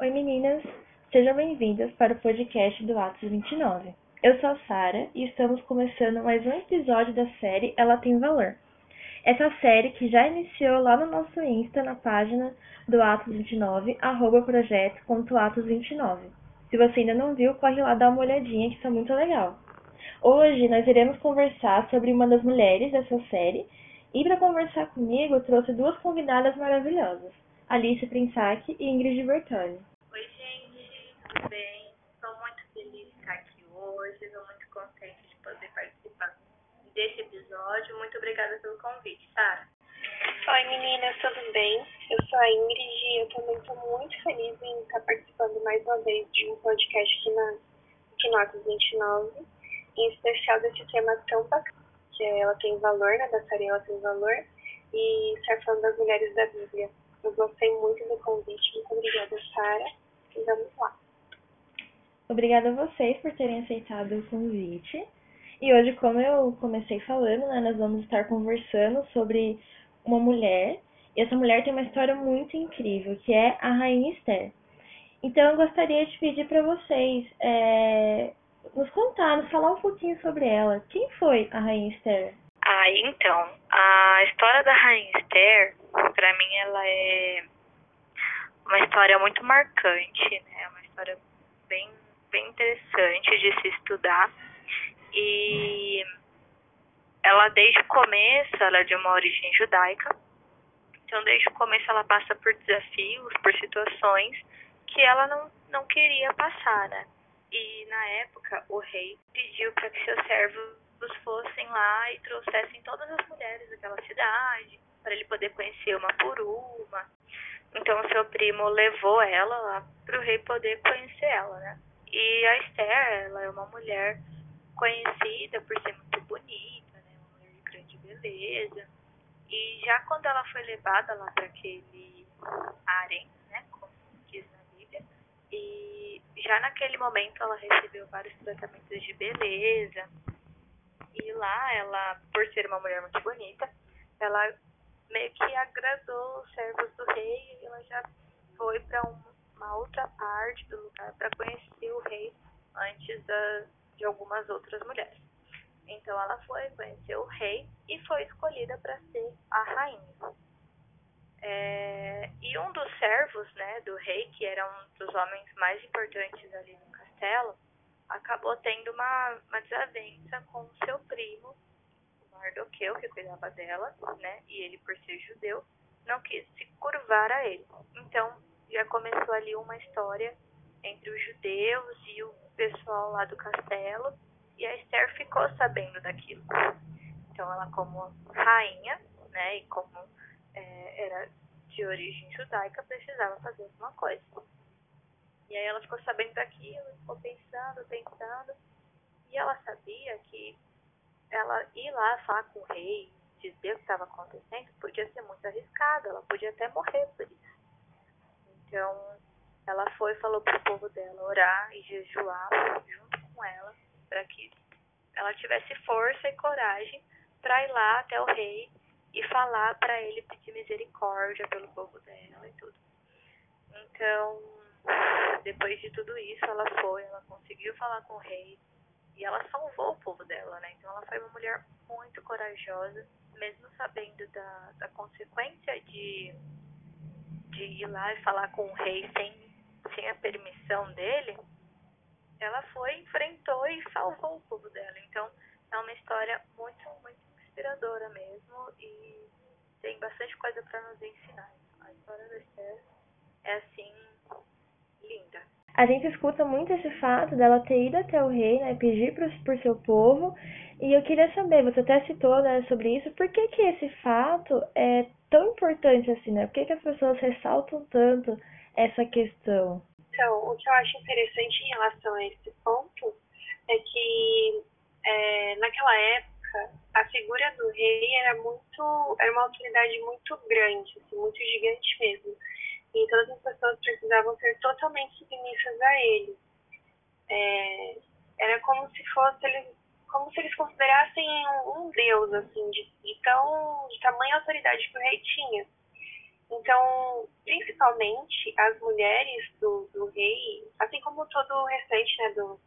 Oi meninas, sejam bem-vindas para o podcast do Atos 29. Eu sou a Sara e estamos começando mais um episódio da série Ela Tem Valor. Essa série que já iniciou lá no nosso Insta, na página do Atos 29, arroba projeto.atos29. Se você ainda não viu, corre lá dar uma olhadinha que está muito legal. Hoje nós iremos conversar sobre uma das mulheres dessa série e para conversar comigo trouxe duas convidadas maravilhosas. Alice Prinsac e Ingrid Bertani. Tudo bem? Estou muito feliz de estar aqui hoje, estou muito contente de poder participar desse episódio. Muito obrigada pelo convite, Sara. Oi, meninas, tudo bem? Eu sou a Ingrid e eu também estou muito feliz em estar participando mais uma vez de um podcast aqui na Quinotas 29, em especial desse tema tão bacana, que é Ela Tem Valor, né, da Ela Tem Valor, e estar falando das mulheres da Bíblia. Eu gostei muito do convite. Muito obrigada, Sara. E vamos lá. Obrigada a vocês por terem aceitado o convite. E hoje, como eu comecei falando, né, nós vamos estar conversando sobre uma mulher. E essa mulher tem uma história muito incrível, que é a Rainha Esther. Então, eu gostaria de pedir para vocês é, nos contar, nos falar um pouquinho sobre ela. Quem foi a Rainha Esther? Ah, então, a história da Rainha Esther, para mim, ela é uma história muito marcante, né? Uma história bem, bem interessante de se estudar. E ela, desde o começo, ela é de uma origem judaica. Então, desde o começo, ela passa por desafios, por situações que ela não, não queria passar, né? E, na época, o rei pediu para que seus servos fossem lá e trouxessem todas as mulheres daquela cidade, para ele poder conhecer uma por uma. Então, seu primo levou ela lá para o rei poder conhecer ela, né? E a Esther, ela é uma mulher conhecida por ser muito bonita, né? Uma mulher de grande beleza. E já quando ela foi levada lá para aquele harém, né? Como diz na Bíblia, e já naquele momento ela recebeu vários tratamentos de beleza, e lá, ela, por ser uma mulher muito bonita, ela meio que agradou os servos do rei e ela já foi para uma outra parte do lugar para conhecer o rei antes da, de algumas outras mulheres. Então ela foi conhecer o rei e foi escolhida para ser a rainha. É, e um dos servos né, do rei, que era um dos homens mais importantes ali no castelo, acabou tendo uma, uma desavença com seu primo, o Mardoqueu, que cuidava dela, né? E ele, por ser judeu, não quis se curvar a ele. Então, já começou ali uma história entre os judeus e o pessoal lá do castelo, e a Esther ficou sabendo daquilo. Então, ela, como rainha, né, e como é, era de origem judaica, precisava fazer alguma coisa. E aí ela ficou sabendo daquilo, ficou pensando, pensando. E ela sabia que ela ir lá falar com o rei, dizer o que estava acontecendo, podia ser muito arriscado, ela podia até morrer por isso. Então, ela foi e falou pro povo dela orar e jejuar junto com ela, para que ela tivesse força e coragem para ir lá até o rei e falar para ele pedir misericórdia pelo povo dela e tudo. Então, depois de tudo isso, ela foi, ela conseguiu falar com o rei e ela salvou o povo dela, né? Então ela foi uma mulher muito corajosa, mesmo sabendo da, da consequência de, de ir lá e falar com o rei sem, sem a permissão dele. Ela foi, enfrentou e salvou o povo dela. Então é uma história muito, muito inspiradora mesmo e tem bastante coisa para nos ensinar. A história da Esther é assim linda. A gente escuta muito esse fato dela ter ido até o rei, né, pedir por, por seu povo, e eu queria saber, você até citou, né, sobre isso, por que que esse fato é tão importante assim, né? Por que que as pessoas ressaltam tanto essa questão? Então, o que eu acho interessante em relação a esse ponto é que é, naquela época a figura do rei era muito, era uma autoridade muito grande, assim, muito gigante mesmo e todas as pessoas precisavam ser totalmente submissas a ele. É, era como se fosse eles, como se eles considerassem um deus, assim, de, de tão de tamanha autoridade que o rei tinha. Então, principalmente as mulheres do, todo o restante né, do,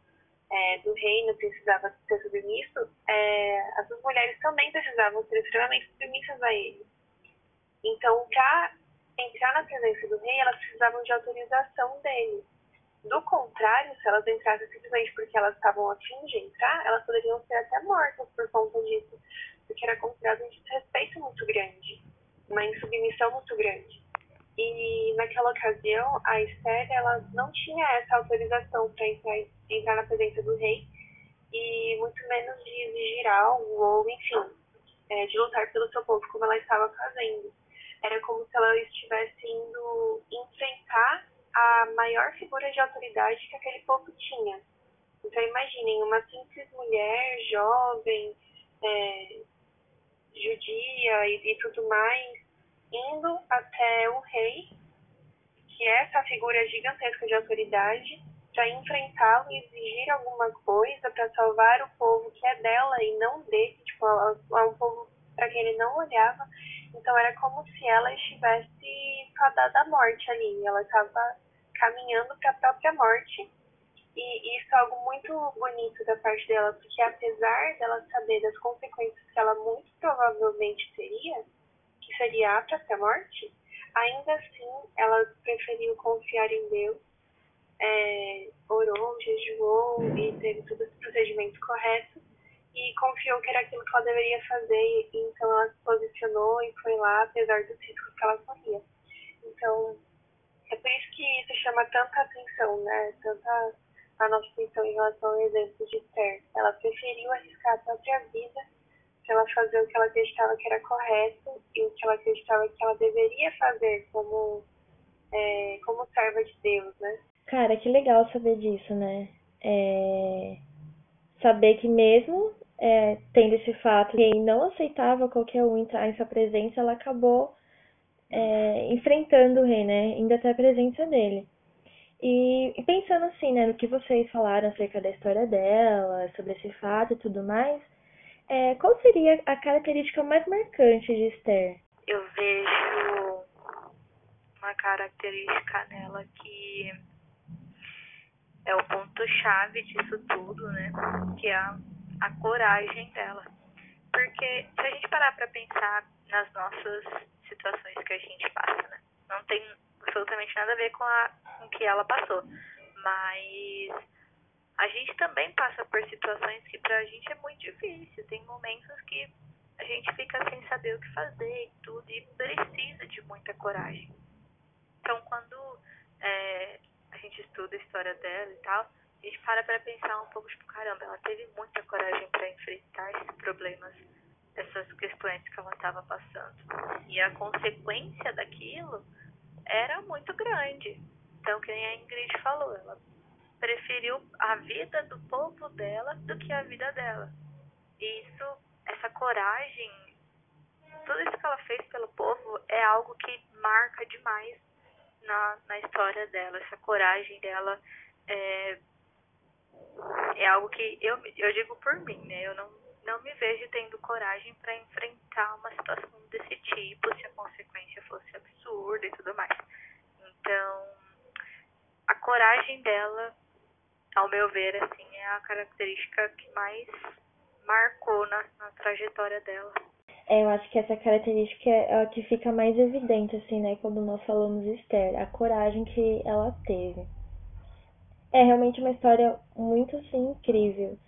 é, do reino precisava ser submisso, é, as mulheres também precisavam ser extremamente submissas a ele. Então, para entrar na presença do rei, elas precisavam de autorização dele. Do contrário, se elas entrassem simplesmente porque elas estavam a fim de entrar, elas poderiam ser até mortas por conta disso, porque era considerado um desrespeito muito grande, uma insubmissão muito grande. E naquela ocasião, a Esther ela não tinha essa autorização para entrar, entrar na presença do rei e muito menos de exigir algo ou, enfim, é, de lutar pelo seu povo como ela estava fazendo. Era como se ela estivesse indo enfrentar a maior figura de autoridade que aquele povo tinha. Então imaginem, uma simples mulher, jovem, é, judia e, e tudo mais, indo até o rei, que é essa figura gigantesca de autoridade, para enfrentá-lo e exigir alguma coisa para salvar o povo que é dela e não dele, tipo, é um povo para quem ele não olhava. Então era como se ela estivesse fadada à morte ali, ela estava caminhando para a própria morte. E isso é algo muito bonito da parte dela, porque apesar dela saber das consequências que ela muito provavelmente teria, que seria a morte, ainda assim ela preferiu confiar em Deus, é, orou, jejuou e teve todos os procedimentos corretos e confiou que era aquilo que ela deveria fazer, e então ela se posicionou e foi lá, apesar dos riscos que ela corria. Então, é por isso que isso chama tanta atenção, né? Tanta a nossa atenção em relação ao exemplo de Esther. Ela preferiu arriscar a própria vida ela fazer o que ela acreditava que era correto e o que ela acreditava que ela deveria fazer como, é, como serva de Deus, né? Cara, que legal saber disso, né? É... Saber que mesmo é, tendo esse fato que não aceitava qualquer um entrar em sua presença, ela acabou é, enfrentando o rei, né? Indo até a presença dele. E, e, pensando assim, né, no que vocês falaram acerca da história dela, sobre esse fato e tudo mais, é, qual seria a característica mais marcante de Esther? Eu vejo uma característica nela que é o ponto-chave disso tudo, né? Que é a, a coragem dela. Porque se a gente parar para pensar nas nossas situações que a gente passa, né? Não tem absolutamente nada a ver com, a, com o que ela passou. Mas a gente também passa por situações que pra gente é muito difícil. Tem momentos que a gente fica sem saber o que fazer e tudo, e precisa de muita coragem. Então, quando é, a gente estuda a história dela e tal, a gente para pra pensar um pouco, tipo, caramba, ela teve muita coragem para enfrentar esses problemas, essas questões que ela estava passando. E a consequência daquilo era muito grande. Então, que a Ingrid falou, ela preferiu a vida do povo dela do que a vida dela. E isso, essa coragem, tudo isso que ela fez pelo povo é algo que marca demais na, na história dela. Essa coragem dela é, é algo que eu, eu digo por mim, né? Eu não, não me vejo tendo coragem para enfrentar uma situação desse tipo se a consequência fosse absurda e tudo mais. Então, a coragem dela ao meu ver, assim, é a característica que mais marcou na, na trajetória dela. É, eu acho que essa característica é a que fica mais evidente, assim, né, quando nós falamos Esther, a coragem que ela teve. É realmente uma história muito, assim, incrível.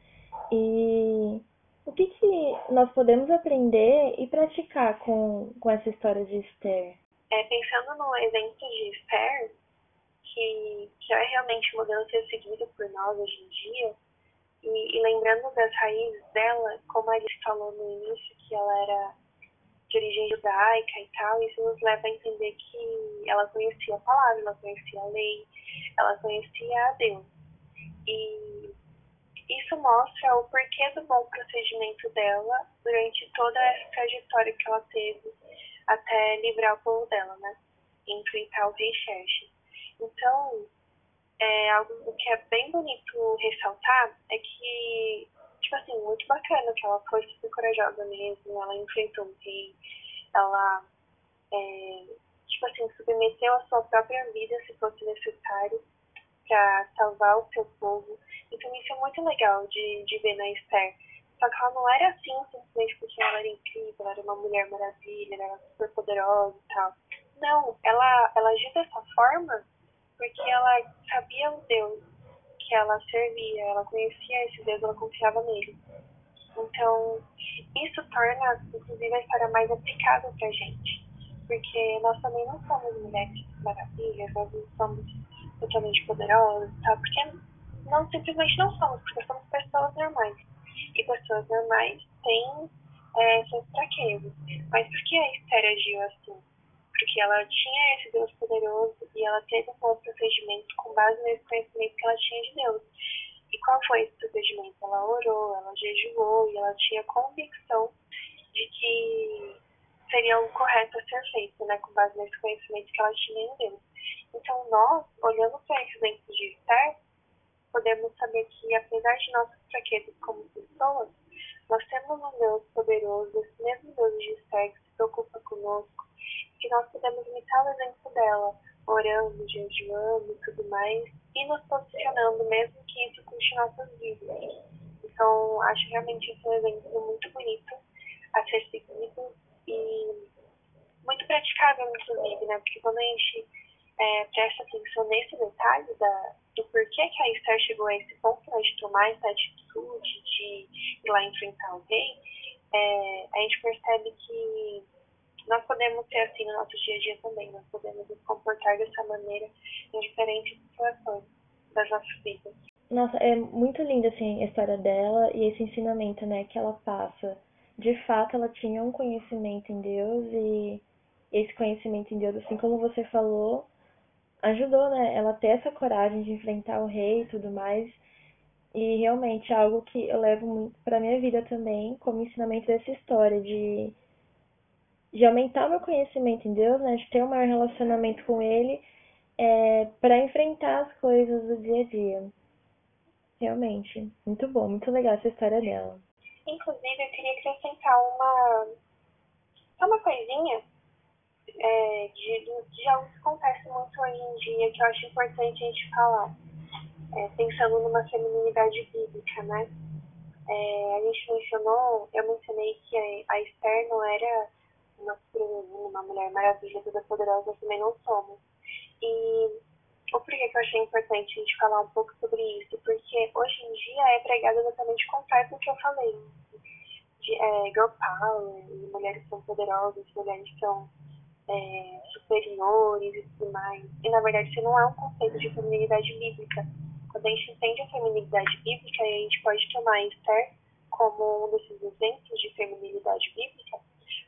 E o que, que nós podemos aprender e praticar com, com essa história de Esther? É, pensando no exemplo de Esther, que, que é realmente o modelo ser seguido por nós hoje em dia, e, e, lembrando das raízes dela, como a gente falou no início, que ela era de origem judaica e tal, isso nos leva a entender que ela conhecia a palavra, ela conhecia a lei, ela conhecia a Deus. E isso mostra o porquê do bom procedimento dela durante toda essa trajetória que ela teve até livrar o povo dela, né? Enfrentar o rei Xerxes. Então, é, algo que é bem bonito ressaltar é que, tipo assim, muito bacana que ela foi super corajosa mesmo, ela enfrentou o rei, ela, é, tipo assim, submeteu a sua própria vida, se fosse necessário, para salvar o seu povo. Então isso é muito legal de, de ver na Esther. Só que ela não era assim simplesmente porque ela era incrível, ela era uma mulher maravilha, ela era super poderosa e tal. Não, ela, ela agiu dessa forma porque ela sabia o Deus que ela servia, ela conhecia esse Deus, ela confiava nele. Então, isso torna, inclusive, a história mais aplicável pra gente. Porque nós também não somos mulheres maravilhas, nós não somos totalmente poderosas, tá? Porque não, simplesmente não somos, porque somos pessoas normais. E pessoas normais têm é, suas fraquezas. Mas por que a Esther agiu assim? Porque ela tinha esse Deus poderoso e ela teve um bom procedimento com base nesse conhecimento que ela tinha de Deus. E qual foi esse procedimento? Ela orou, ela jejuou e ela tinha convicção de que seria o correto a ser feito, né, com base nesse conhecimento que ela tinha em Deus. Então, nós, olhando para esse exemplo de Esther, podemos saber que, apesar de nossas fraquezas como pessoas, nós temos um Deus poderoso, esse mesmo Deus de Esther que se preocupa conosco, que nós podemos imitar o exemplo dela, orando, jejuando e tudo mais, e nos posicionando, mesmo que isso custe nossas vidas. Então, acho realmente esse um exemplo muito bonito a ser seguido e muito praticável, inclusive, né? Porque quando a gente é, presta atenção nesse detalhe da, do porquê que a Esther chegou a esse ponto né, de tomar essa atitude de ir lá enfrentar rei, é, a gente percebe que nós podemos ser assim no nosso dia a dia também, nós podemos nos comportar dessa maneira em diferentes situações das nossas vidas. Nossa, é muito linda assim a história dela e esse ensinamento, né, que ela passa. De fato, ela tinha um conhecimento em Deus e esse conhecimento em Deus, assim como você falou, ajudou, né, ela ter essa coragem de enfrentar o rei e tudo mais. E realmente é algo que eu levo muito para minha vida também, como ensinamento dessa história de de aumentar meu conhecimento em Deus, né, de ter um maior relacionamento com Ele, é, para enfrentar as coisas do dia a dia. Realmente, muito bom, muito legal essa história dela. Inclusive, eu queria acrescentar uma, uma coisinha é, de, de algo que acontece muito hoje em dia, que eu acho importante a gente falar, é, pensando numa feminilidade bíblica, né? É, a gente mencionou, eu mencionei que a, Esther não era uma uma mulher maravilha, toda poderosa, também não somos. E o porquê que eu achei importante a gente falar um pouco sobre isso? Porque hoje em dia é pregado exatamente o contrário do que eu falei. De, é, girl power, mulheres são poderosas, mulheres são é, superiores e tudo mais. E na verdade isso não é um conceito de feminilidade bíblica. Quando a gente entende a feminilidade bíblica, a gente pode tomar Esther como um desses exemplos de feminilidade bíblica,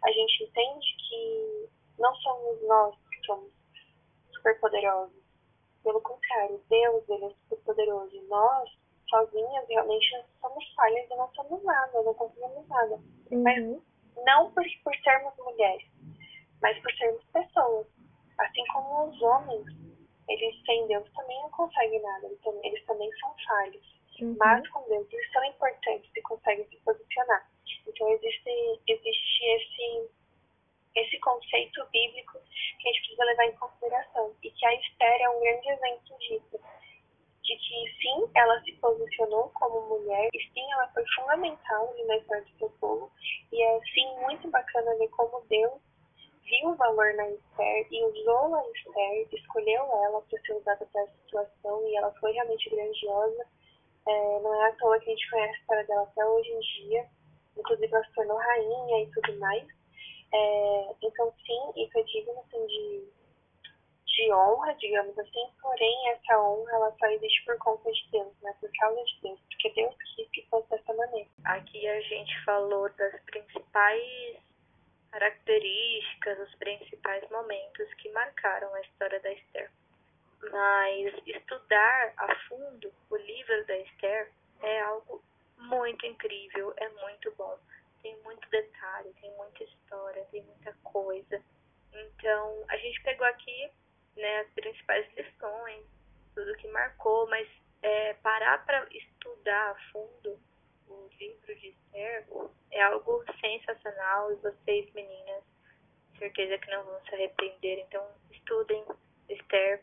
a gente entende que não somos nós que somos super poderosos. Pelo contrário, Deus ele é super poderoso. Nós, sozinhas, realmente somos falhas e não somos nada, não conseguimos nada. Uhum. Mas não por, por sermos mulheres, mas por sermos pessoas. Assim como os homens, eles sem Deus também não conseguem nada, eles também, eles também são falhos. Uhum. Mas com Deus eles são importantes e conseguem se posicionar. Então existe, existe esse, esse conceito bíblico que a gente precisa levar em consideração. E que a Esther é um grande exemplo disso. De que sim, ela se posicionou como mulher, e sim, ela foi fundamental na história do seu povo. E é sim muito bacana ver como Deus viu o valor na Esther e usou a Esther, escolheu ela para ser usada para essa situação e ela foi realmente grandiosa. É, não é à toa que a gente conhece a história dela até hoje em dia inclusive ela se tornou rainha e tudo mais. É, então, sim, isso é digno assim, de, de honra, digamos assim, porém essa honra ela só existe por conta de Deus, né? por causa de Deus, porque Deus quis que fosse dessa maneira. Aqui a gente falou das principais características, os principais momentos que marcaram a história da Esther. Mas estudar a fundo o livro da Esther é algo muito incrível, é muito bom. Tem muito detalhe, tem muita história, tem muita coisa. Então, a gente pegou aqui né, as principais lições, tudo que marcou, mas é, parar para estudar a fundo o livro de Esther é algo sensacional e vocês, meninas, certeza que não vão se arrepender. Então, estudem, Esther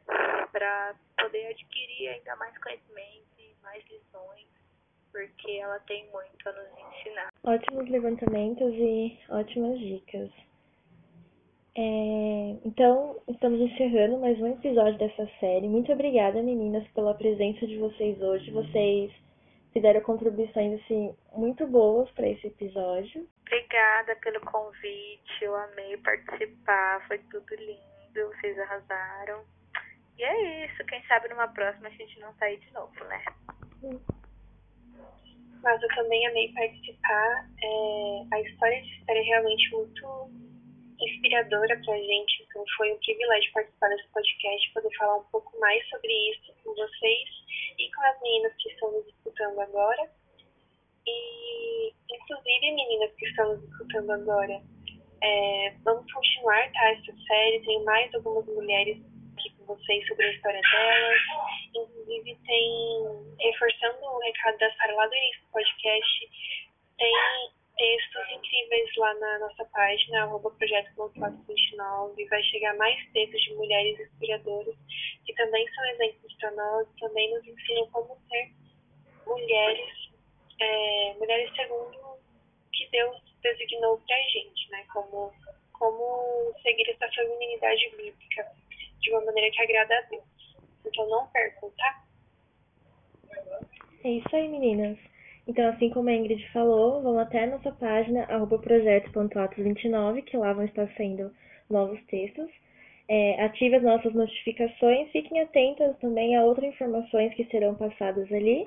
para poder adquirir ainda mais conhecimento e mais lições, porque ela tem muito a nos ensinar. Ótimos levantamentos e ótimas dicas. É, então, estamos encerrando mais um episódio dessa série. Muito obrigada, meninas, pela presença de vocês hoje. Vocês fizeram contribuições assim, muito boas para esse episódio. Obrigada pelo convite, eu amei participar, foi tudo lindo, vocês arrasaram. E é isso, quem sabe numa próxima a gente não sair de novo, né? Mas eu também amei participar. É, a história de é realmente muito inspiradora pra gente, então foi um privilégio participar desse podcast, poder falar um pouco mais sobre isso com vocês e com as meninas que estão nos escutando agora. E, inclusive, meninas que estão nos escutando agora, é, vamos continuar, tá? Essa série tem mais algumas mulheres vocês sobre a história delas. Inclusive, tem, reforçando o recado da Sara lá do podcast, tem textos incríveis lá na nossa página, arroba projeto 29 vai chegar mais textos de mulheres inspiradoras que também são exemplos para nós, também nos ensinam como ser mulheres, é, mulheres segundo que Deus designou para a gente, né? Como, como seguir essa feminilidade bíblica de uma maneira que agrada a Deus. Então não percam, tá? É isso aí, meninas. Então, assim como a Ingrid falou, vão até a nossa página, projeto.atos29, que lá vão estar sendo novos textos. É, ative as nossas notificações, fiquem atentas também a outras informações que serão passadas ali.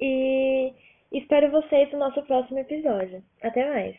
E espero vocês no nosso próximo episódio. Até mais!